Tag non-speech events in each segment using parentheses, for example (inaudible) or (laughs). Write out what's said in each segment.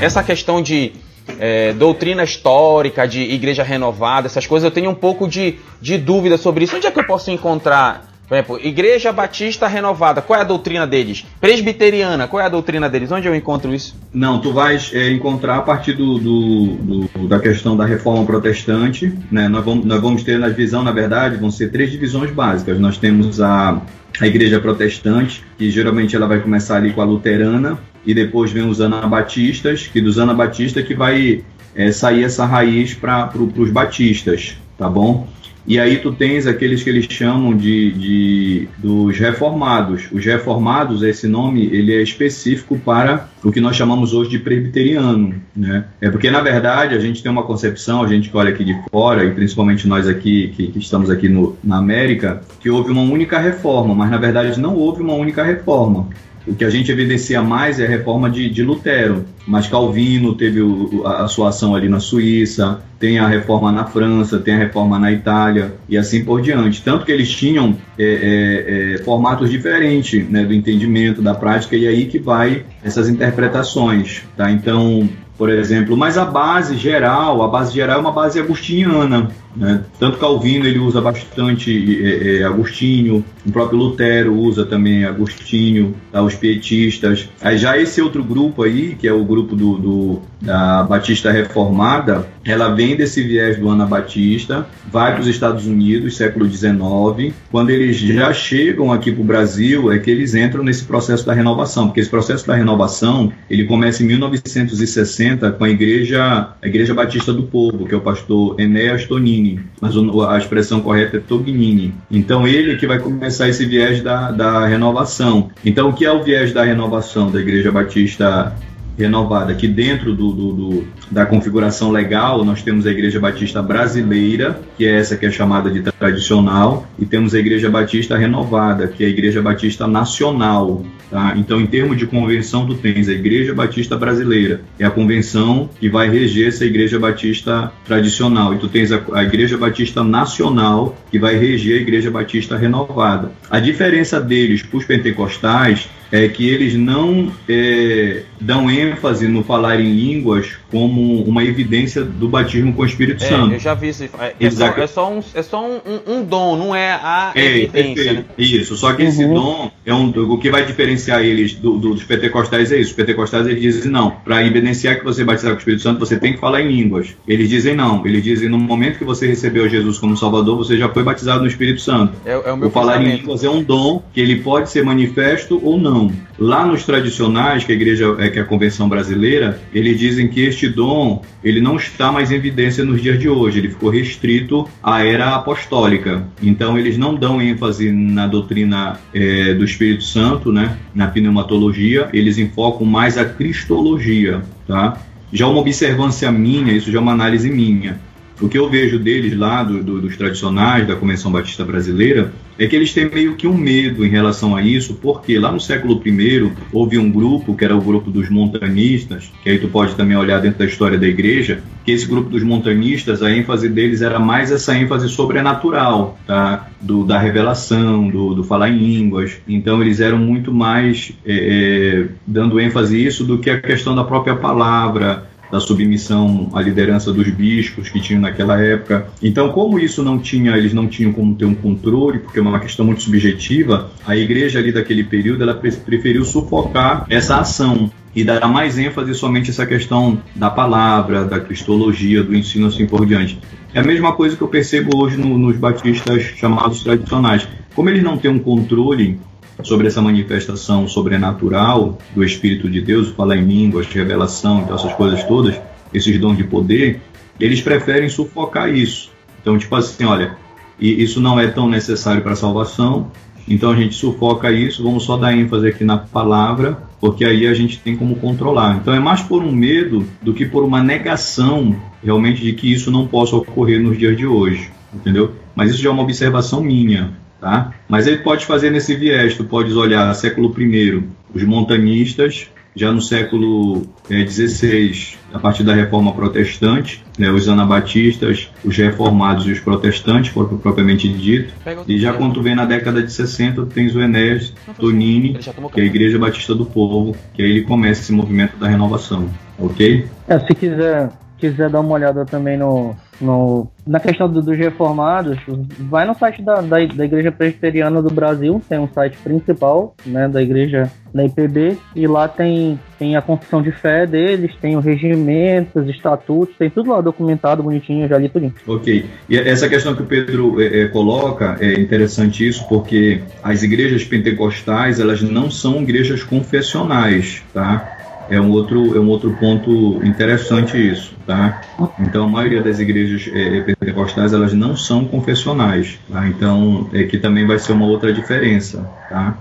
essa questão de é, doutrina histórica, de igreja renovada, essas coisas, eu tenho um pouco de, de dúvida sobre isso. Onde é que eu posso encontrar por exemplo, Igreja Batista Renovada, qual é a doutrina deles? Presbiteriana, qual é a doutrina deles? Onde eu encontro isso? Não, tu vais é, encontrar a partir do, do, do, da questão da reforma protestante. Né? Nós, vamos, nós vamos ter na divisão, na verdade, vão ser três divisões básicas. Nós temos a, a igreja protestante, que geralmente ela vai começar ali com a luterana, e depois vem os anabatistas, que dos anabatistas que vai é, sair essa raiz para os batistas, tá bom? E aí tu tens aqueles que eles chamam de, de, dos reformados. Os reformados, esse nome, ele é específico para o que nós chamamos hoje de presbiteriano, né? É porque na verdade a gente tem uma concepção, a gente que olha aqui de fora e principalmente nós aqui que, que estamos aqui no, na América, que houve uma única reforma, mas na verdade não houve uma única reforma. O que a gente evidencia mais é a reforma de, de Lutero, mas Calvino teve o, a, sua ação ali na Suíça, tem a reforma na França, tem a reforma na Itália e assim por diante. Tanto que eles tinham é, é, é, formatos diferentes né, do entendimento, da prática, e aí que vai essas interpretações. Tá? Então, por exemplo, mas a base geral, a base geral é uma base agustiniana, né? Tanto Calvino ele usa bastante é, é, Agostinho, o próprio Lutero usa também Agostinho, tá? os pietistas. Aí já esse outro grupo aí, que é o grupo do, do da Batista Reformada, ela vem desse viés do Anabatista, vai para os Estados Unidos, século XIX. Quando eles já chegam aqui para o Brasil, é que eles entram nesse processo da renovação, porque esse processo da renovação ele começa em 1960 com a igreja, a igreja Batista do Povo, que é o pastor Enéas Tonini, mas a expressão correta é Tognini. Então ele é que vai começar esse viés da, da renovação. Então o que é o viés da renovação da igreja Batista renovada. Aqui dentro do, do, do, da configuração legal, nós temos a Igreja Batista Brasileira, que é essa que é chamada de tradicional, e temos a Igreja Batista Renovada, que é a Igreja Batista Nacional. Tá? Então, em termos de convenção, tu tens a Igreja Batista Brasileira, é a convenção que vai reger essa Igreja Batista tradicional, e tu tens a, a Igreja Batista Nacional, que vai reger a Igreja Batista Renovada. A diferença deles para os pentecostais é que eles não é, dão ênfase no falar em línguas como uma evidência do batismo com o Espírito é, Santo. Eu já vi isso. É, é só, é só, um, é só um, um, dom, não é a é, evidência. Né? Isso, só que uhum. esse dom é um, o que vai diferenciar eles do, do, dos pentecostais é isso. Os pentecostais eles dizem não, para evidenciar que você é batizado com o Espírito Santo, você tem que falar em línguas. Eles dizem não, eles dizem no momento que você recebeu Jesus como Salvador, você já foi batizado no Espírito Santo. É, é o meu o falar em línguas é um dom que ele pode ser manifesto ou não. Lá nos tradicionais, que a igreja é que a convenção brasileira, eles dizem que este dom ele não está mais em evidência nos dias de hoje, ele ficou restrito à era apostólica. Então eles não dão ênfase na doutrina é, do Espírito Santo, né, na pneumatologia, eles enfocam mais a cristologia, tá? Já uma observância minha, isso já é uma análise minha. O que eu vejo deles lá, do, do, dos tradicionais, da Convenção Batista Brasileira, é que eles têm meio que um medo em relação a isso, porque lá no século I houve um grupo, que era o grupo dos montanistas, que aí tu pode também olhar dentro da história da igreja, que esse grupo dos montanistas, a ênfase deles era mais essa ênfase sobrenatural, tá? Do, da revelação, do, do falar em línguas. Então eles eram muito mais é, é, dando ênfase a isso do que a questão da própria palavra, da submissão à liderança dos bispos que tinham naquela época. Então, como isso não tinha, eles não tinham como ter um controle, porque é uma questão muito subjetiva, a igreja ali daquele período ela preferiu sufocar essa ação e dar mais ênfase somente a essa questão da palavra, da cristologia, do ensino assim por diante. É a mesma coisa que eu percebo hoje no, nos batistas chamados tradicionais. Como eles não têm um controle sobre essa manifestação sobrenatural do Espírito de Deus, falar em línguas, revelação, então essas coisas todas, esses dons de poder, eles preferem sufocar isso. Então, tipo assim, olha, isso não é tão necessário para a salvação, então a gente sufoca isso, vamos só dar ênfase aqui na palavra, porque aí a gente tem como controlar. Então é mais por um medo do que por uma negação realmente de que isso não possa ocorrer nos dias de hoje, entendeu? Mas isso já é uma observação minha. Tá? Mas ele pode fazer nesse viés, tu podes olhar século I, os montanistas, já no século XVI, é, a partir da reforma protestante, né, os anabatistas, os reformados e os protestantes, propriamente dito. E já quando tu vem na década de 60, tens o Enéas Tonini, que é a Igreja Batista do Povo, que aí ele começa esse movimento da renovação. ok? É, se quiser quiser dar uma olhada também no, no na questão do, dos reformados, vai no site da, da, da, Igreja Presbiteriana do Brasil, tem um site principal né, da Igreja da IPB, e lá tem, tem a confissão de fé deles, tem o regimento, os estatutos, tem tudo lá documentado, bonitinho, já li tudo. Ok. E essa questão que o Pedro é, é, coloca, é interessante isso, porque as igrejas pentecostais, elas não são igrejas confessionais, tá? É um outro é um outro ponto interessante isso, tá? Então a maioria das igrejas é, pentecostais elas não são confessionais, tá? Então é que também vai ser uma outra diferença, tá?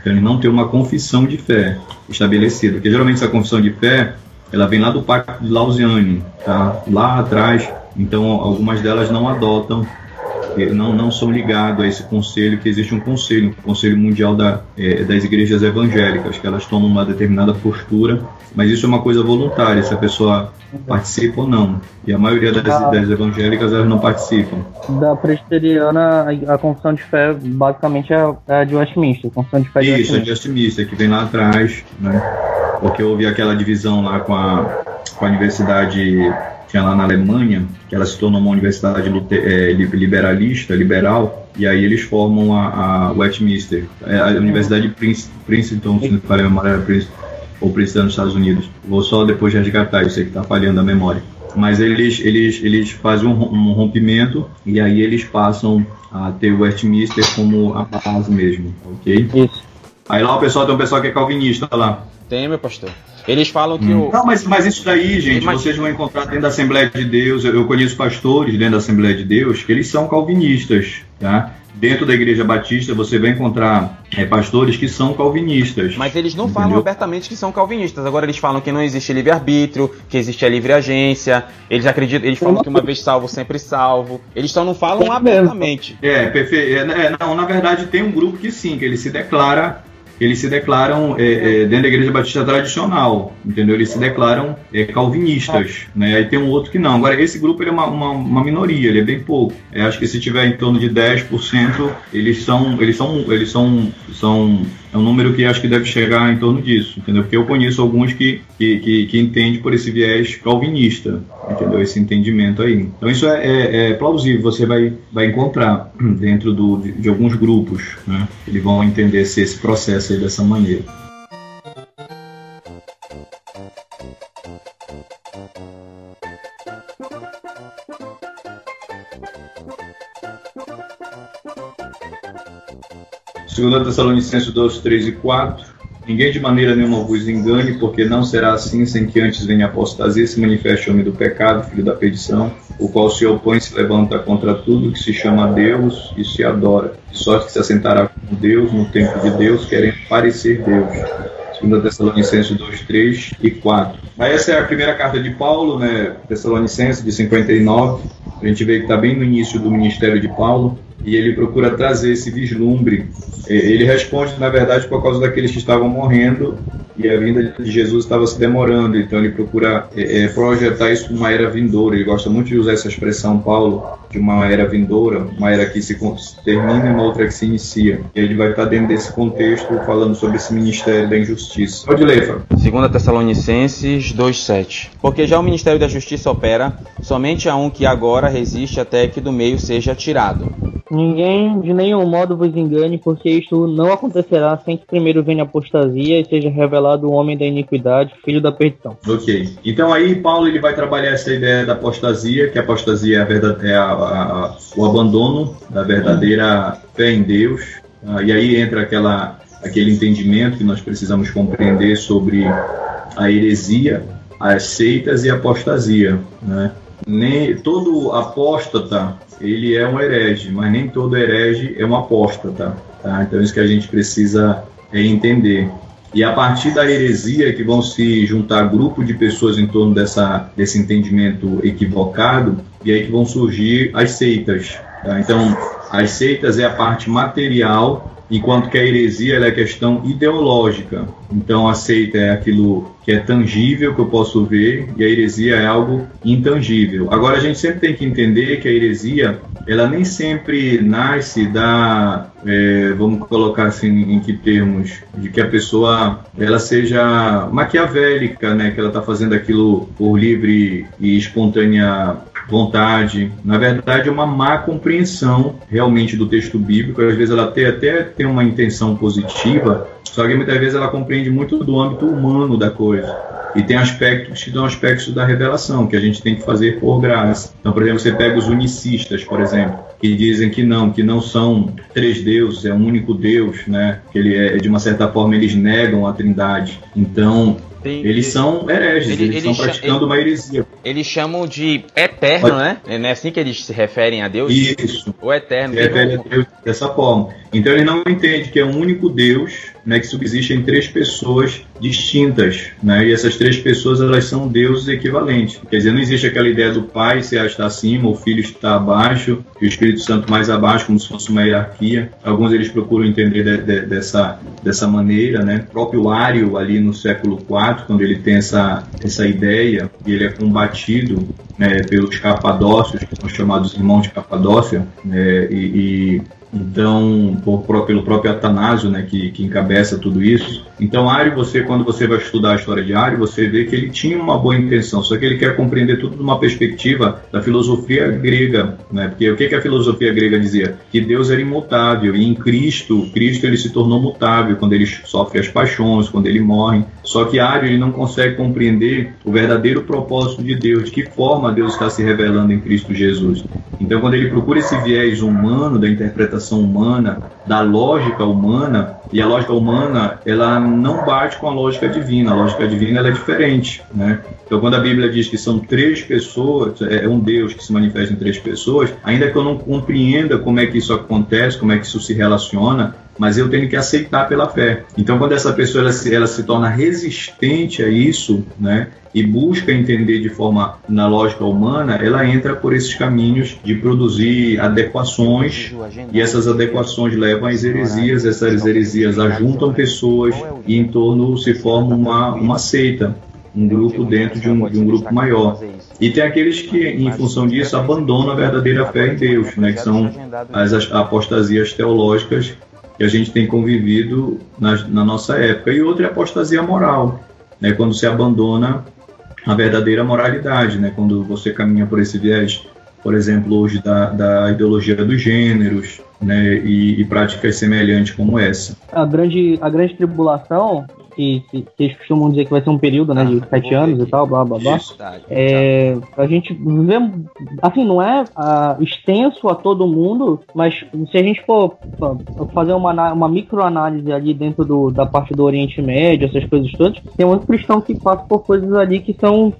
Então ele não tem uma confissão de fé estabelecida, porque geralmente essa confissão de fé ela vem lá do Pacto de Lausanne, tá? Lá atrás, então algumas delas não adotam não, não são ligados a esse conselho, que existe um conselho, um conselho mundial da, é, das igrejas evangélicas, que elas tomam uma determinada postura, mas isso é uma coisa voluntária, se a pessoa participa ou não. E a maioria das, da, das evangélicas elas não participam. Da presbiteriana, a, a confissão de fé basicamente é, é a de Westminster. A confissão de fé de isso, Westminster. é de Westminster, que vem lá atrás, né? Porque houve aquela divisão lá com a, com a universidade tinha lá na Alemanha, que ela se tornou uma universidade é, liberalista, liberal, e aí eles formam a, a Westminster, é, a Universidade de Princeton, se não me falha a memória, Princeton, ou Princeton nos Estados Unidos. Vou só depois resgatar, isso aí que está falhando a memória. Mas eles, eles, eles fazem um, rompimento e aí eles passam a ter o Westminster como a base mesmo, ok? Isso. Aí lá o pessoal tem um pessoal que é calvinista lá. Tem, meu pastor. Eles falam que hum. o. Não, mas, mas isso daí, gente, mas... vocês vão encontrar dentro da Assembleia de Deus. Eu, eu conheço pastores dentro da Assembleia de Deus que eles são calvinistas, tá? Dentro da Igreja Batista você vai encontrar é, pastores que são calvinistas. Mas eles não entendeu? falam abertamente que são calvinistas. Agora eles falam que não existe livre-arbítrio, que existe a livre agência. Eles acreditam, eles falam que uma vez salvo, sempre salvo. Eles só não falam abertamente. É, perfeito. É, é, não, na verdade tem um grupo que sim, que ele se declara eles se declaram é, é, dentro da igreja batista tradicional, entendeu? Eles se declaram é, calvinistas, né? Aí tem um outro que não. Agora, esse grupo ele é uma, uma, uma minoria, ele é bem pouco. Eu acho que se tiver em torno de 10%, eles são, eles são, eles são, são é um número que acho que deve chegar em torno disso, entendeu? Porque eu conheço alguns que, que, que, que entendem por esse viés calvinista, entendeu? Esse entendimento aí. Então isso é, é, é plausível, você vai, vai encontrar dentro do, de, de alguns grupos, né? Eles vão entender esse, esse processo aí dessa maneira. Segunda Tessalonicenses 2, 3 e 4. Ninguém de maneira nenhuma vos engane, porque não será assim sem que antes venha apostasia se manifeste o homem do pecado, filho da perdição, o qual se opõe e se levanta contra tudo que se chama Deus e se adora, de sorte que se assentará como Deus no tempo de Deus, querendo parecer Deus. 2 Tessalonicenses 2, 3 e 4. Mas essa é a primeira carta de Paulo, né, Tessalonicenses, de 59. A gente vê que está bem no início do ministério de Paulo e ele procura trazer esse vislumbre. É, ele responde, na verdade, por causa daqueles que estavam morrendo e a vinda de Jesus estava se demorando. Então ele procura é, é projetar isso numa era vindoura. Ele gosta muito de usar essa expressão, Paulo, de uma era vindoura, uma era que se termina e uma outra que se inicia. E ele vai estar dentro desse contexto falando sobre esse ministério da injustiça. Pode ler, Fábio. 2 Tessalonicenses 2,7 Porque já o ministério da justiça opera, somente a um que agora resiste até que do meio seja tirado. Ninguém de nenhum modo vos engane, porque isto não acontecerá sem que primeiro venha a apostasia e seja revelado o homem da iniquidade, filho da perdição. Ok. Então aí Paulo ele vai trabalhar essa ideia da apostasia, que a apostasia é, a verdade, é a, a, o abandono da verdadeira fé em Deus. Ah, e aí entra aquela, aquele entendimento que nós precisamos compreender sobre a heresia, as seitas e a apostasia. Né? Nem, todo apóstata ele é um herege, mas nem todo herege é um apóstata. Tá? Então, isso que a gente precisa é entender. E a partir da heresia que vão se juntar grupo de pessoas em torno dessa, desse entendimento equivocado, e aí que vão surgir as seitas. Tá? Então, as seitas é a parte material enquanto que a heresia é questão ideológica. Então, aceita é aquilo que é tangível, que eu posso ver, e a heresia é algo intangível. Agora, a gente sempre tem que entender que a heresia, ela nem sempre nasce da, é, vamos colocar assim, em que termos, de que a pessoa, ela seja maquiavélica, né, que ela está fazendo aquilo por livre e espontânea vontade. Na verdade, é uma má compreensão realmente do texto bíblico. Às vezes ela até, até tem uma intenção positiva, só que muitas vezes ela compreende muito do âmbito humano da coisa. E tem aspectos que dão aspectos da revelação, que a gente tem que fazer por graça. Então, por exemplo, você pega os unicistas, por exemplo, que dizem que não, que não são três deuses, é um único Deus, né? Que ele é, de uma certa forma, eles negam a trindade. Então, eles são hereges, ele, eles, estão praticando ele, uma heresia. Eles chamam de eterno, né? Não é assim que eles se referem a Deus? Isso. O eterno. Se refere a Deus dessa forma. Então ele não entende que é um único Deus né, que subsiste em três pessoas distintas, né, e essas três pessoas elas são deuses equivalentes. Quer dizer, não existe aquela ideia do Pai se está acima, o Filho está abaixo, e o Espírito Santo mais abaixo, como se fosse uma hierarquia. Alguns eles procuram entender de, de, dessa, dessa maneira, né. O próprio Ário ali no século IV, quando ele tem essa, essa ideia, e ele é combatido né, pelos capadócios, que são chamados irmãos de Capadócia, né, e, e então por, pelo próprio Atanásio, né, que, que encabeça tudo isso. Então, Ari, você quando você vai estudar a história de Ari, você vê que ele tinha uma boa intenção, só que ele quer compreender tudo de uma perspectiva da filosofia grega, né? Porque o que, que a filosofia grega dizia? Que Deus era imutável e em Cristo, Cristo ele se tornou mutável quando ele sofre as paixões, quando ele morre. Só que Ari ele não consegue compreender o verdadeiro propósito de Deus, de que forma Deus está se revelando em Cristo Jesus. Então, quando ele procura esse viés humano da interpretação humana, da lógica humana, e a lógica humana ela não bate com a lógica divina. A lógica divina ela é diferente, né? Então, quando a Bíblia diz que são três pessoas, é, é um Deus que se manifesta em três pessoas, ainda que eu não compreenda como é que isso acontece, como é que isso se relaciona, mas eu tenho que aceitar pela fé. Então, quando essa pessoa ela se, ela se torna resistente a isso, né, e busca entender de forma na lógica humana, ela entra por esses caminhos de produzir adequações e essas adequações levam às heresias, essas heresias ajuntam pessoas e em torno se forma uma, uma seita, um grupo dentro de um, de um grupo maior. E tem aqueles que, em função disso, abandonam a verdadeira fé em Deus, né, que são as apostasias teológicas que a gente tem convivido na, na nossa época. E outra é a apostasia moral, né, quando se abandona a verdadeira moralidade, né, quando você caminha por esse viés, por exemplo, hoje da, da ideologia dos gêneros, né, e, e práticas semelhantes como essa. A grande, a grande tribulação que, que, que, eles costumam dizer que vai ser um período né, de ah, sete anos e tal, blá blá blá. Isso, tá, é, a gente vê, assim, não é uh, extenso a todo mundo, mas se a gente for fazer uma, uma microanálise ali dentro do, da parte do Oriente Médio, essas coisas todas, tem muito cristão que passa por coisas ali que são.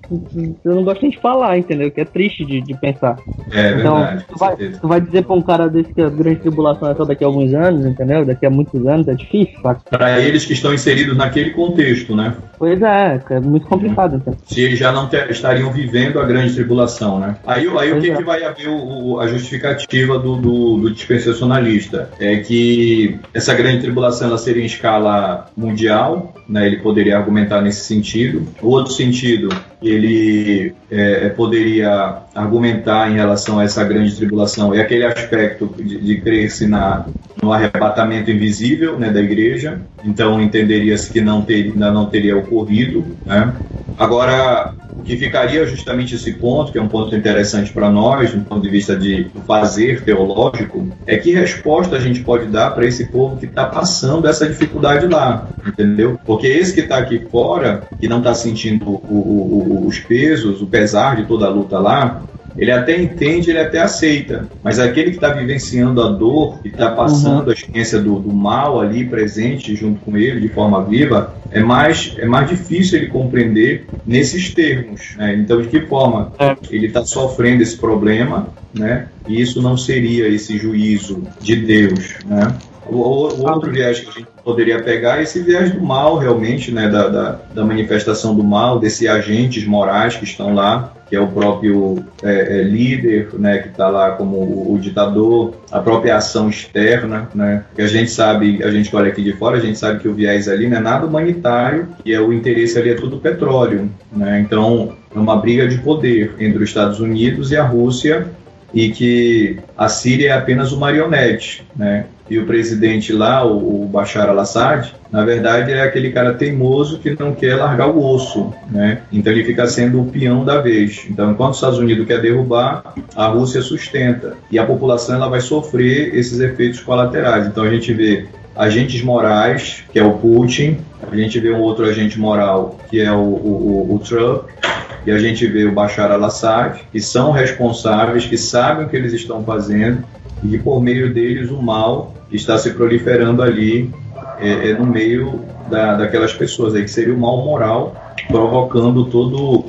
Eu não gosto nem de falar, entendeu? Que é triste de, de pensar. É, então, verdade, tu vai, tu vai dizer pra um cara desse que a grande tribulação é só daqui a alguns anos, entendeu? Daqui a muitos anos, é difícil, Para eles que estão inseridos naquele naquele contexto, né? Pois é, é muito complicado. Então. Se eles já não ter, estariam vivendo a grande tribulação, né? Aí, aí o que, é. que vai haver o, o, a justificativa do, do, do, dispensacionalista? É que essa grande tribulação ela seria em escala mundial, né? Ele poderia argumentar nesse sentido. O outro sentido, ele é, é poderia argumentar em relação a essa grande tribulação é aquele aspecto de, de crer-se no arrebatamento invisível né, da igreja, então entenderia-se que não ter, não teria ocorrido. Né? Agora, que ficaria justamente esse ponto, que é um ponto interessante para nós, do ponto de vista de fazer teológico, é que resposta a gente pode dar para esse povo que está passando essa dificuldade lá, entendeu? Porque esse que está aqui fora, que não está sentindo o, o, os pesos, o pesar de toda a luta lá, ele até entende, ele até aceita, mas aquele que está vivenciando a dor e está passando uhum. a experiência do, do, mal ali presente junto com ele de forma viva, é mais, é mais difícil ele compreender nesses termos. Né? Então, de que forma é. ele está sofrendo esse problema, né? e isso não seria esse juízo de Deus. Né? O, o, outro viés que a gente poderia pegar é esse viés do mal, realmente, né? da, da, da manifestação do mal, desses agentes morais que estão lá que é o próprio é, é, líder, né, que está lá como o, o, ditador, a própria ação externa, né, que a gente sabe, a gente olha aqui de fora, a gente sabe que o viés ali não é nada humanitário e é o interesse ali é tudo petróleo, né, então é uma briga de poder entre os Estados Unidos e a Rússia e que a Síria é apenas uma marionete, né? E o presidente lá, o, Bashar al-Assad, na verdade é aquele cara teimoso que não quer largar o osso, né? Então ele fica sendo o peão da vez. Então, enquanto os Estados Unidos quer derrubar, a Rússia sustenta e a população ela vai sofrer esses efeitos colaterais. Então a gente vê agentes morais, que é o Putin, a gente vê um outro agente moral, que é o, o, o Trump, e a gente vê o Bashar al-Assad, que são responsáveis, que sabem o que eles estão fazendo e por meio deles o mal está se proliferando ali é, é no meio da, daquelas pessoas aí, que seria o mal moral provocando todo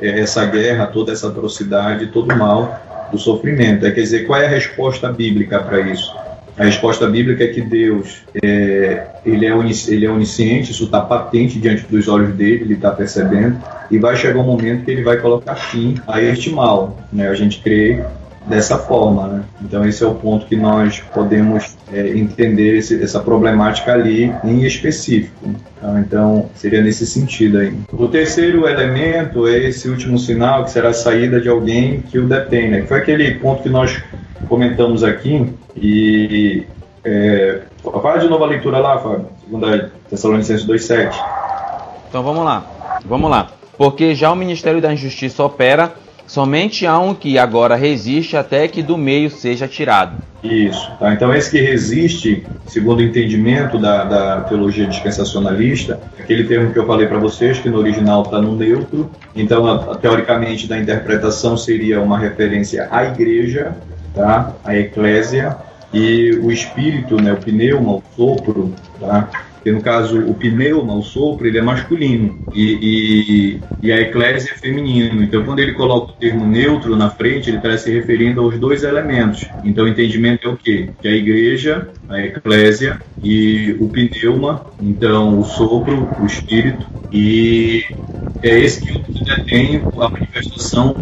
é, essa guerra, toda essa atrocidade, todo o mal do sofrimento. É, quer dizer, qual é a resposta bíblica para isso? A resposta bíblica é que Deus é, ele, é ele é onisciente, isso está patente diante dos olhos dele, ele está percebendo, e vai chegar um momento que ele vai colocar fim a este mal. Né? A gente crê dessa forma. Né? Então, esse é o ponto que nós podemos é, entender esse, essa problemática ali em específico. Tá? Então, seria nesse sentido aí. O terceiro elemento é esse último sinal, que será a saída de alguém que o detém. Né? Foi aquele ponto que nós comentamos aqui e. É, fala de novo a leitura lá, Fábio. Segunda Tessalonicenses 2,7. Então vamos lá. Vamos lá. Porque já o Ministério da Injustiça opera Somente há um que agora resiste até que do meio seja tirado. Isso. Tá? Então, esse que resiste, segundo o entendimento da, da teologia dispensacionalista, aquele termo que eu falei para vocês, que no original está no neutro, então, teoricamente, da interpretação seria uma referência à igreja, tá? à eclésia, e o espírito, né, o pneuma, o sopro, tá? Porque no caso, o pneuma, o sopro, ele é masculino e, e, e a eclésia é feminino. Então, quando ele coloca o termo neutro na frente, ele está se referindo aos dois elementos. Então, o entendimento é o quê? Que a igreja, a eclésia e o pneuma, então o sopro, o espírito, e é esse que detém a manifestação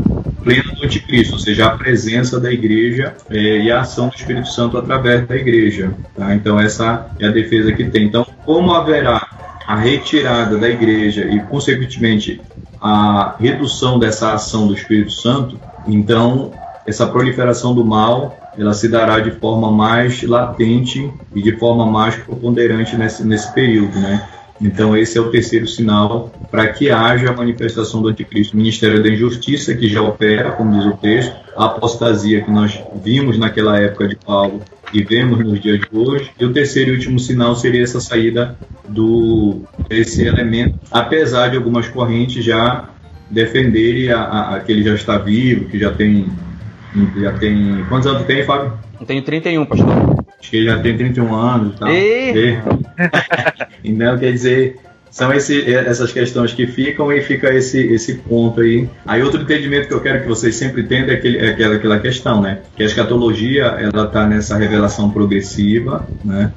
plena do anticristo, ou seja, a presença da igreja é, e a ação do Espírito Santo através da igreja. Tá? Então, essa é a defesa que tem. Então, como haverá a retirada da igreja e, consequentemente, a redução dessa ação do Espírito Santo, então essa proliferação do mal ela se dará de forma mais latente e de forma mais preponderante nesse, nesse período, né? Então, esse é o terceiro sinal para que haja a manifestação do anticristo. O Ministério da Injustiça, que já opera, como diz o texto, a apostasia que nós vimos naquela época de Paulo e vemos nos dias de hoje. E o terceiro e último sinal seria essa saída do desse elemento, apesar de algumas correntes já defenderem a, a, a que ele já está vivo, que já tem já tem quantos anos tem, Fábio? Eu tenho 31, pastor. Acho que ele já tem 31 anos e tal. E... (laughs) então, quer dizer, são esse, essas questões que ficam e fica esse, esse ponto aí. Aí outro entendimento que eu quero que vocês sempre entendam é, aquele, é aquela, aquela questão, né? Que a escatologia, ela está nessa revelação progressiva, né?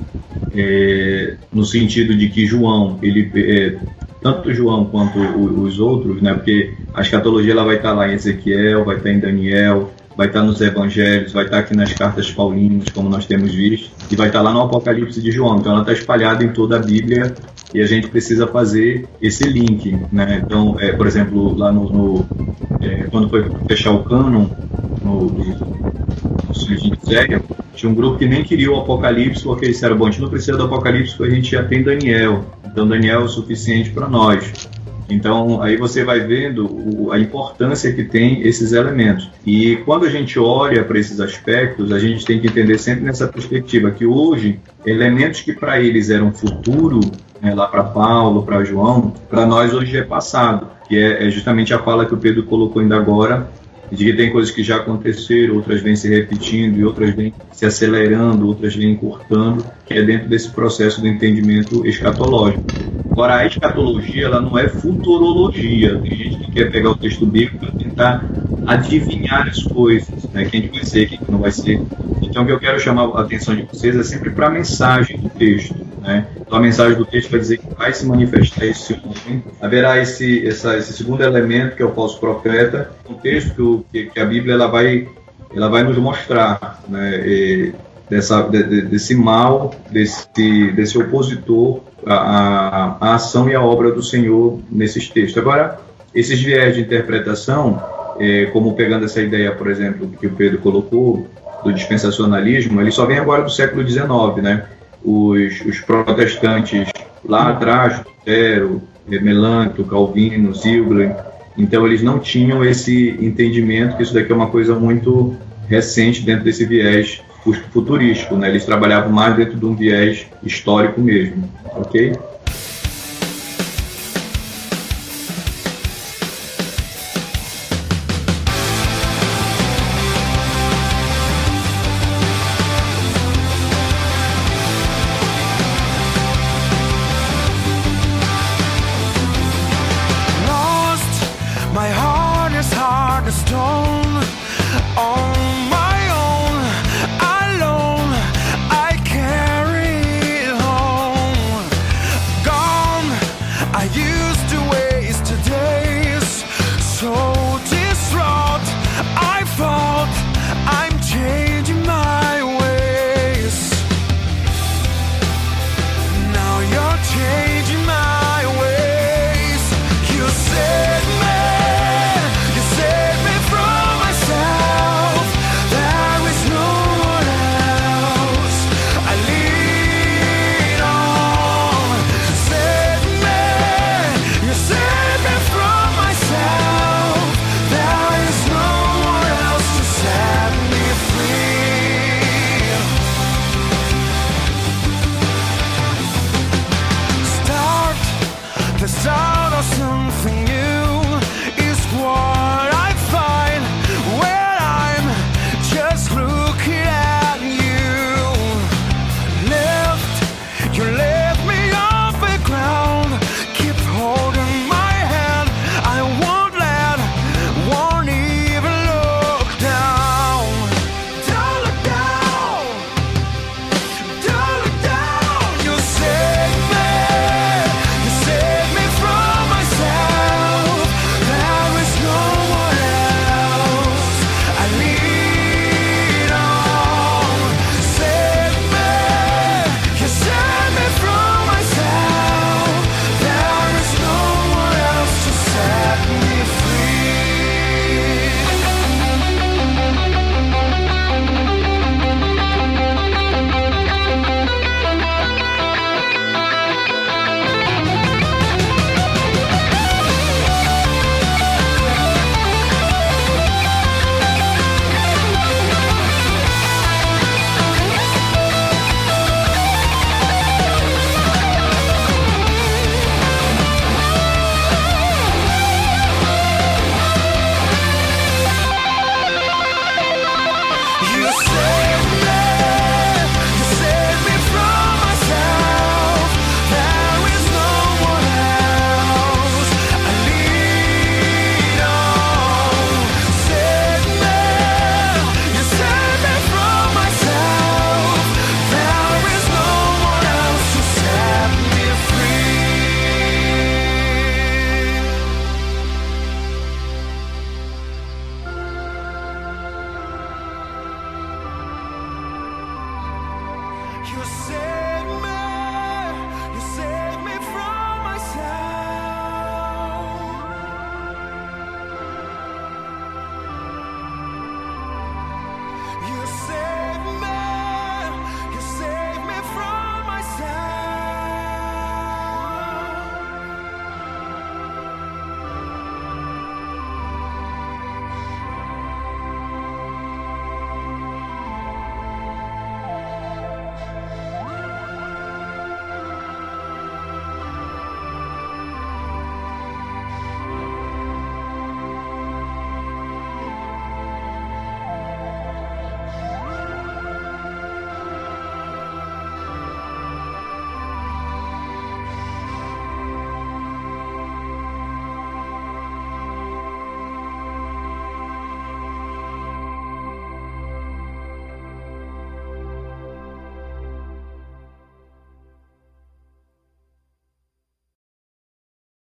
É, no sentido de que João, ele... É, tanto João quanto os outros, né? Porque a escatologia ela vai estar tá lá em Ezequiel, vai estar tá em Daniel, vai estar nos evangelhos, vai estar aqui nas cartas paulinas, como nós temos visto, e vai estar lá no Apocalipse de João. Então ela está espalhada em toda a Bíblia e a gente precisa fazer esse link. Né? Então, é, por exemplo, lá no, no é, quando foi fechar o cânon no, no, Sério, tinha um grupo que nem queria o Apocalipse, porque eles disseram, bom, a gente não precisa do Apocalipse porque a gente já tem Daniel. Então Daniel é o suficiente para nós. Então, aí você vai vendo o, a importância que tem esses elementos. E quando a gente olha para esses aspectos, a gente tem que entender sempre nessa perspectiva que hoje, elementos que para eles eram futuro, né, lá para Paulo, para João, para nós hoje é passado. Que é, é justamente a fala que o Pedro colocou ainda agora, de que tem coisas que já aconteceram, outras vêm se repetindo e outras vêm se acelerando, outras vêm encurtando, que é dentro desse processo do entendimento escatológico. Agora, a escatologia ela não é futurologia. Tem gente que quer pegar o texto bíblico para tentar adivinhar as coisas, né? quem vai ser, quem não vai ser. Então, o que eu quero chamar a atenção de vocês é sempre para a mensagem do texto. Né? Então a mensagem do texto vai dizer que vai se manifestar esse homem, haverá esse, essa, esse segundo elemento que é o falso profeta, um texto que, que a Bíblia ela vai, ela vai nos mostrar né? E, dessa, de, desse mal, desse, desse opositor à, à ação e à obra do Senhor nesses textos. Agora, esses viés de interpretação, é, como pegando essa ideia, por exemplo, que o Pedro colocou, do dispensacionalismo, ele só vem agora do século XIX, né? Os, os protestantes lá atrás, Lutero, Melanto, Calvino, Ziegler, então eles não tinham esse entendimento que isso daqui é uma coisa muito recente dentro desse viés futurístico, né? Eles trabalhavam mais dentro de um viés histórico mesmo, ok?